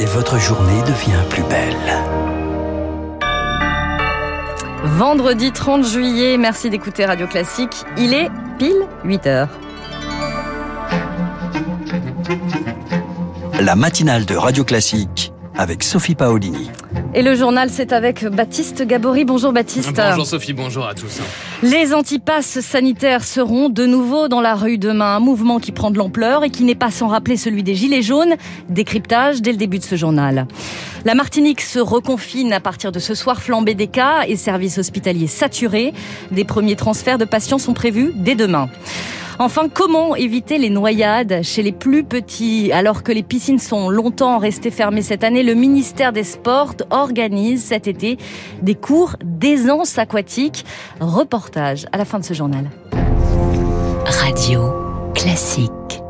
et votre journée devient plus belle. Vendredi 30 juillet, merci d'écouter Radio Classique. Il est pile 8 heures. La matinale de Radio Classique avec Sophie Paolini. Et le journal, c'est avec Baptiste Gabory. Bonjour Baptiste. Bonjour Sophie, bonjour à tous. Les antipasses sanitaires seront de nouveau dans la rue demain. Un mouvement qui prend de l'ampleur et qui n'est pas sans rappeler celui des Gilets jaunes. Décryptage dès le début de ce journal. La Martinique se reconfine à partir de ce soir flambé des cas et services hospitaliers saturés. Des premiers transferts de patients sont prévus dès demain. Enfin, comment éviter les noyades chez les plus petits Alors que les piscines sont longtemps restées fermées cette année, le ministère des Sports organise cet été des cours d'aisance aquatique. Reportage à la fin de ce journal. Radio classique.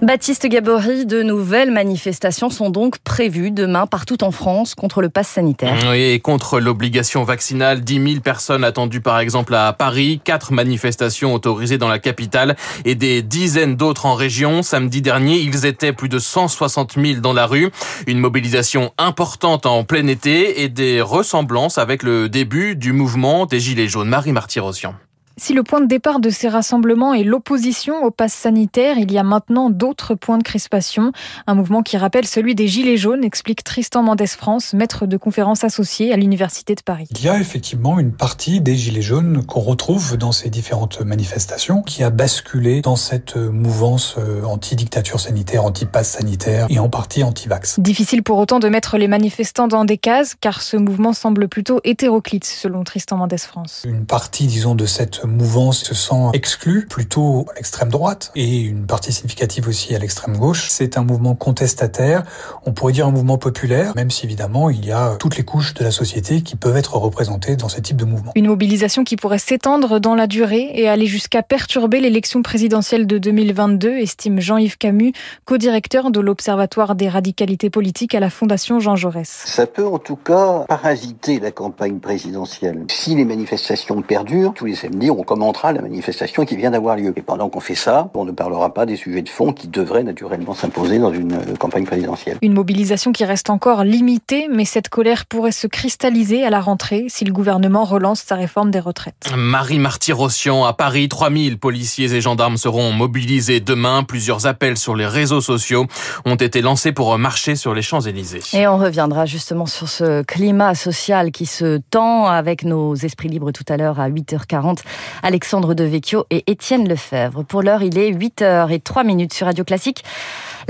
Baptiste Gabory, de nouvelles manifestations sont donc prévues demain partout en France contre le pass sanitaire. Oui, et contre l'obligation vaccinale, 10 000 personnes attendues par exemple à Paris, quatre manifestations autorisées dans la capitale et des dizaines d'autres en région. Samedi dernier, ils étaient plus de 160 000 dans la rue. Une mobilisation importante en plein été et des ressemblances avec le début du mouvement des Gilets jaunes. Marie Martyrossian. Si le point de départ de ces rassemblements est l'opposition au pass sanitaire, il y a maintenant d'autres points de crispation. Un mouvement qui rappelle celui des Gilets jaunes, explique Tristan Mendes France, maître de conférences associé à l'Université de Paris. Il y a effectivement une partie des Gilets jaunes qu'on retrouve dans ces différentes manifestations qui a basculé dans cette mouvance euh, anti-dictature sanitaire, anti-pass sanitaire et en partie anti-vax. Difficile pour autant de mettre les manifestants dans des cases car ce mouvement semble plutôt hétéroclite selon Tristan Mendes France. Une partie, disons, de cette mouvance se sent exclue, plutôt à l'extrême droite, et une partie significative aussi à l'extrême gauche. C'est un mouvement contestataire, on pourrait dire un mouvement populaire, même si évidemment il y a toutes les couches de la société qui peuvent être représentées dans ce type de mouvement. Une mobilisation qui pourrait s'étendre dans la durée et aller jusqu'à perturber l'élection présidentielle de 2022, estime Jean-Yves Camus, co-directeur de l'Observatoire des radicalités politiques à la Fondation Jean Jaurès. Ça peut en tout cas parasiter la campagne présidentielle. Si les manifestations perdurent, tous les samedis, on commentera la manifestation qui vient d'avoir lieu. Et pendant qu'on fait ça, on ne parlera pas des sujets de fond qui devraient naturellement s'imposer dans une euh, campagne présidentielle. Une mobilisation qui reste encore limitée, mais cette colère pourrait se cristalliser à la rentrée si le gouvernement relance sa réforme des retraites. Marie Marty-Rossian, à Paris, 3000 policiers et gendarmes seront mobilisés demain. Plusieurs appels sur les réseaux sociaux ont été lancés pour marcher sur les Champs-Élysées. Et on reviendra justement sur ce climat social qui se tend avec nos esprits libres tout à l'heure à 8h40. Alexandre Devecchio et Étienne Lefebvre. Pour l'heure, il est 8h et 3 minutes sur Radio Classique.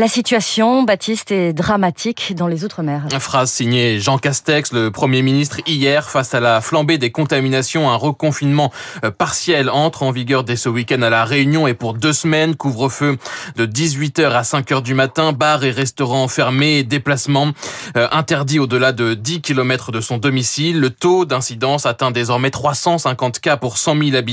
La situation, Baptiste, est dramatique dans les Outre-mer. Phrase signée Jean Castex, le Premier ministre, hier, face à la flambée des contaminations. Un reconfinement euh, partiel entre en vigueur dès ce week-end à La Réunion et pour deux semaines. Couvre-feu de 18h à 5h du matin. Bars et restaurants fermés. Déplacements euh, interdits au-delà de 10 km de son domicile. Le taux d'incidence atteint désormais 350 cas pour 100 000 habitants.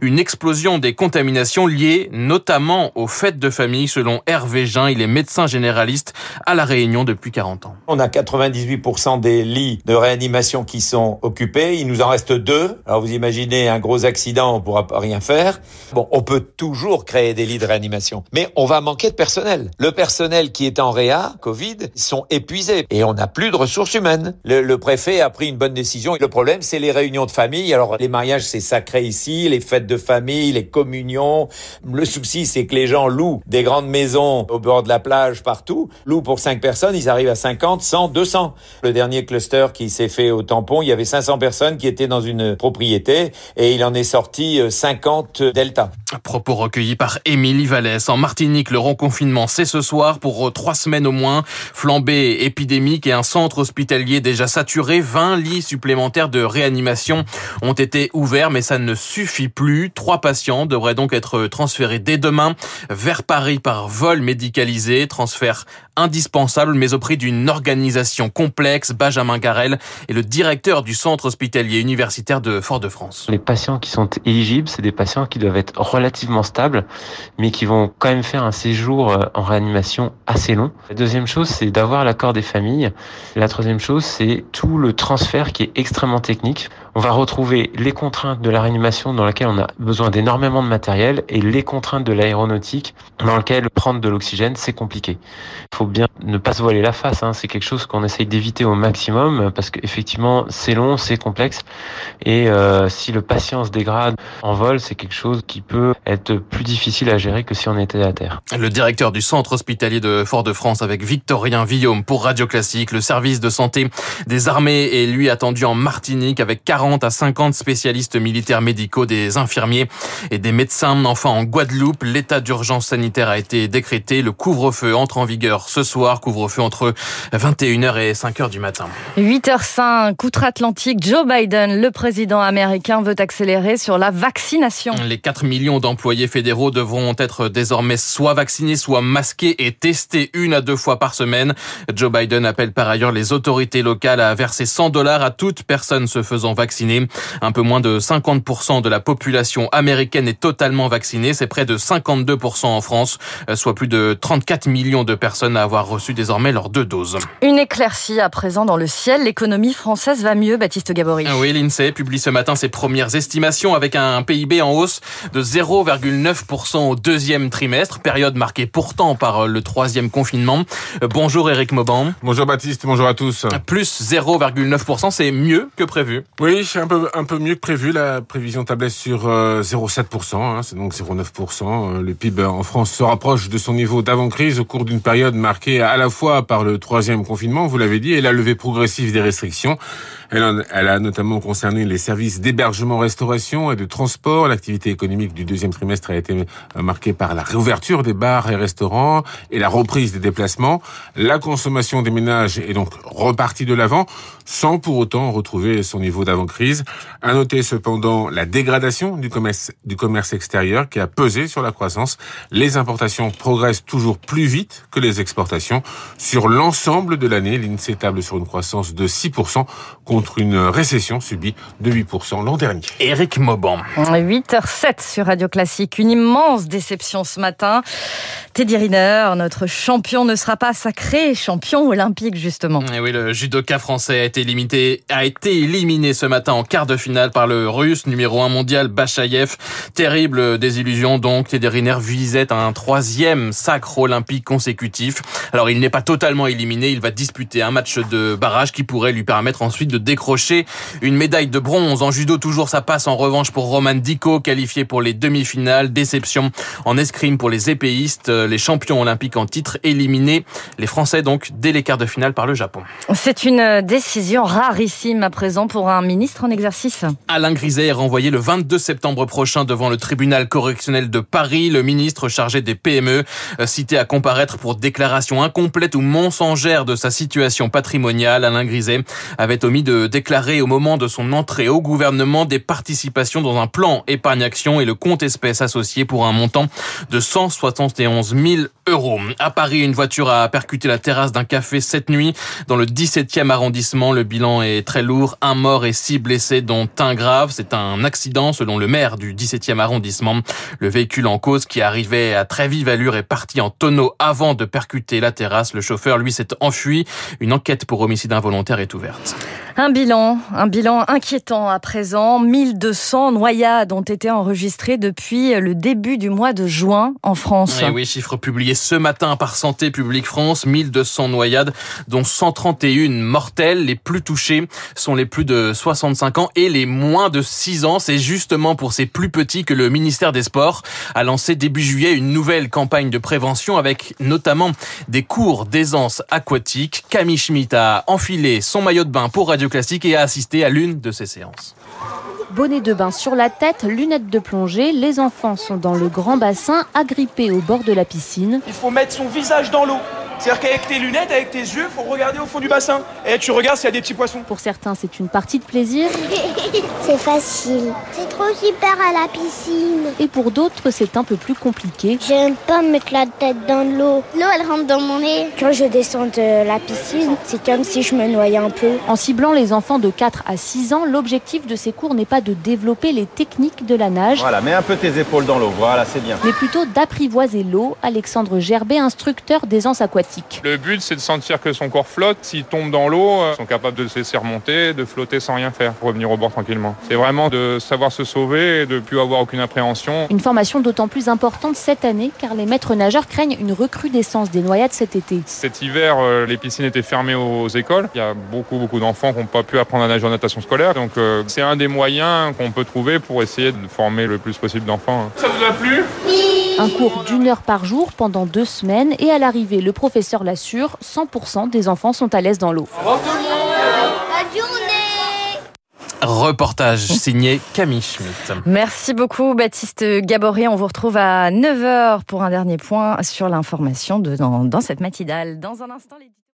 Une explosion des contaminations liées notamment aux fêtes de famille selon Hervé Jean. Il est médecin généraliste à La Réunion depuis 40 ans. On a 98% des lits de réanimation qui sont occupés. Il nous en reste deux. Alors vous imaginez un gros accident, on pourra pas rien faire. Bon, on peut toujours créer des lits de réanimation, mais on va manquer de personnel. Le personnel qui est en réa, Covid, sont épuisés et on n'a plus de ressources humaines. Le, le, préfet a pris une bonne décision. Le problème, c'est les réunions de famille. Alors les mariages, c'est sacré ici, les fêtes de famille, les communions. Le souci, c'est que les gens louent des grandes maisons au bord de la plage partout. Loup pour 5 personnes, ils arrivent à 50, 100, 200. Le dernier cluster qui s'est fait au tampon, il y avait 500 personnes qui étaient dans une propriété et il en est sorti 50 Delta. Propos recueillis par Émilie Vallès. En Martinique, le reconfinement, c'est ce soir pour trois semaines au moins. Flambée épidémique et un centre hospitalier déjà saturé. 20 lits supplémentaires de réanimation ont été ouverts, mais ça ne suffit plus. Trois patients devraient donc être transférés dès demain vers Paris par vol médicalisé. Transfert indispensable, mais au prix d'une organisation complexe. Benjamin Garel est le directeur du centre hospitalier universitaire de Fort-de-France. Les patients qui sont éligibles, c'est des patients qui doivent être relativement stables, mais qui vont quand même faire un séjour en réanimation assez long. La deuxième chose, c'est d'avoir l'accord des familles. La troisième chose, c'est tout le transfert qui est extrêmement technique. On va retrouver les contraintes de la réanimation dans laquelle on a besoin d'énormément de matériel et les contraintes de l'aéronautique dans lequel prendre de l'oxygène, c'est compliqué. Il faut bien ne pas se voiler la face, hein. c'est quelque chose qu'on essaye d'éviter au maximum parce qu'effectivement c'est long, c'est complexe et euh, si le patient se dégrade en vol, c'est quelque chose qui peut être plus difficile à gérer que si on était à terre. Le directeur du centre hospitalier de Fort-de-France avec Victorien Villaume pour Radio Classique, le service de santé des armées est lui attendu en Martinique avec 40 à 50 spécialistes militaires médicaux, des infirmiers et des médecins. Enfin, en Guadeloupe, l'état d'urgence sanitaire a été décrété. Le couvre-feu entre en vigueur ce soir, couvre-feu entre 21h et 5h du matin. 8h05, outre-Atlantique, Joe Biden, le président américain, veut accélérer sur la vaccination. Les 4 millions d'employés fédéraux devront être désormais soit vaccinés, soit masqués et testés une à deux fois par semaine. Joe Biden appelle par ailleurs les autorités locales à verser 100 dollars à toute personne se faisant vacciner. Un peu moins de 50% de la population américaine est totalement vaccinée. C'est près de 52% en France, soit plus de 34 millions de personnes à avoir reçu désormais leurs deux doses. Une éclaircie à présent dans le ciel. L'économie française va mieux, Baptiste Gabory. Oui, l'INSEE publie ce matin ses premières estimations avec un PIB en hausse de 0,9% au deuxième trimestre, période marquée pourtant par le troisième confinement. Bonjour Eric Mauban. Bonjour Baptiste, bonjour à tous. Plus 0,9%, c'est mieux que prévu. Oui, un peu, mieux que prévu. La prévision tablait sur 0,7%, hein, c'est donc 0,9%. Le PIB en France se rapproche de son niveau d'avant-crise au cours d'une période marquée à la fois par le troisième confinement, vous l'avez dit, et la levée progressive des restrictions. Elle, elle a notamment concerné les services d'hébergement-restauration et de transport. L'activité économique du deuxième trimestre a été marquée par la réouverture des bars et restaurants et la reprise des déplacements. La consommation des ménages est donc repartie de l'avant, sans pour autant retrouver son niveau d'avant-crise. À noter cependant la dégradation du commerce, du commerce extérieur qui a pesé sur la croissance. Les importations progressent toujours plus vite que les exportations. Sur l'ensemble de l'année, l'INSEE table sur une croissance de 6% contre une récession subie de 8% l'an dernier. Éric Mauban. 8h07 sur Radio Classique. Une immense déception ce matin. Teddy Riner, notre champion, ne sera pas sacré champion olympique, justement. Et oui, le judoka français a été, limité, a été éliminé ce matin en quart de finale par le russe numéro 1 mondial Bachayev. Terrible désillusion donc. Teddy Riner visait un troisième sacre olympique consécutif. Alors il n'est pas totalement éliminé. Il va disputer un match de barrage qui pourrait lui permettre ensuite de décrocher une médaille de bronze. En judo, toujours ça passe en revanche pour Roman Diko, qualifié pour les demi-finales. Déception en escrime pour les épéistes les champions olympiques en titre éliminés. Les Français donc dès les quarts de finale par le Japon. C'est une décision rarissime à présent pour un ministre Alain Griset est renvoyé le 22 septembre prochain devant le tribunal correctionnel de Paris. Le ministre chargé des PME, cité à comparaître pour déclaration incomplète ou mensongère de sa situation patrimoniale, Alain Griset avait omis de déclarer au moment de son entrée au gouvernement des participations dans un plan épargne-action et le compte espèces associé pour un montant de 171 000 euros. À Paris, une voiture a percuté la terrasse d'un café cette nuit dans le 17e arrondissement. Le bilan est très lourd. Un mort et six blessés, dont un grave. C'est un accident selon le maire du 17e arrondissement. Le véhicule en cause qui arrivait à très vive allure est parti en tonneau avant de percuter la terrasse. Le chauffeur, lui, s'est enfui. Une enquête pour homicide involontaire est ouverte. Un bilan, un bilan inquiétant à présent. 1200 noyades ont été enregistrées depuis le début du mois de juin en France. Et oui, chiffre publié ce matin par Santé publique France. 1200 noyades, dont 131 mortelles. Les plus touchés sont les plus de 65 ans et les moins de 6 ans. C'est justement pour ces plus petits que le ministère des Sports a lancé début juillet une nouvelle campagne de prévention avec notamment des cours d'aisance aquatique. Camille Schmitt a enfilé son maillot de bain pour Radio Classique et a assisté à l'une de ces séances. Bonnet de bain sur la tête, lunettes de plongée, les enfants sont dans le grand bassin, agrippés au bord de la piscine. Il faut mettre son visage dans l'eau. C'est-à-dire qu'avec tes lunettes, avec tes yeux, faut regarder au fond du bassin. Et tu regardes s'il y a des petits poissons. Pour certains, c'est une partie de plaisir. c'est facile. C'est trop super à la piscine. Et pour d'autres, c'est un peu plus compliqué. J'aime pas mettre la tête dans l'eau. L'eau, elle rentre dans mon nez. Quand je descends de la piscine, c'est comme si je me noyais un peu. En ciblant les enfants de 4 à 6 ans, l'objectif de ces cours n'est pas de développer les techniques de la nage. Voilà, mets un peu tes épaules dans l'eau. Voilà, c'est bien. Mais plutôt d'apprivoiser l'eau. Alexandre Gerbet, instructeur d'aisance aquatique Le but, c'est de sentir que son corps flotte. S'il tombe dans l'eau, ils sont capables de se laisser remonter, de flotter sans rien faire, pour revenir au bord tranquillement. C'est vraiment de savoir se sauver et de plus avoir aucune appréhension. Une formation d'autant plus importante cette année car les maîtres nageurs craignent une recrudescence des noyades cet été. Cet hiver, euh, les piscines étaient fermées aux écoles. Il y a beaucoup, beaucoup d'enfants qui n'ont pas pu apprendre à nager en natation scolaire. Donc, euh, c'est un des moyens qu'on peut trouver pour essayer de former le plus possible d'enfants. Ça vous a plu? Un cours d'une heure par jour pendant deux semaines et à l'arrivée, le professeur l'assure, 100% des enfants sont à l'aise dans l'eau. Reportage signé Camille Schmitt. Merci beaucoup Baptiste Gabory. On vous retrouve à 9h pour un dernier point sur l'information dans cette matinale. Dans un instant, les...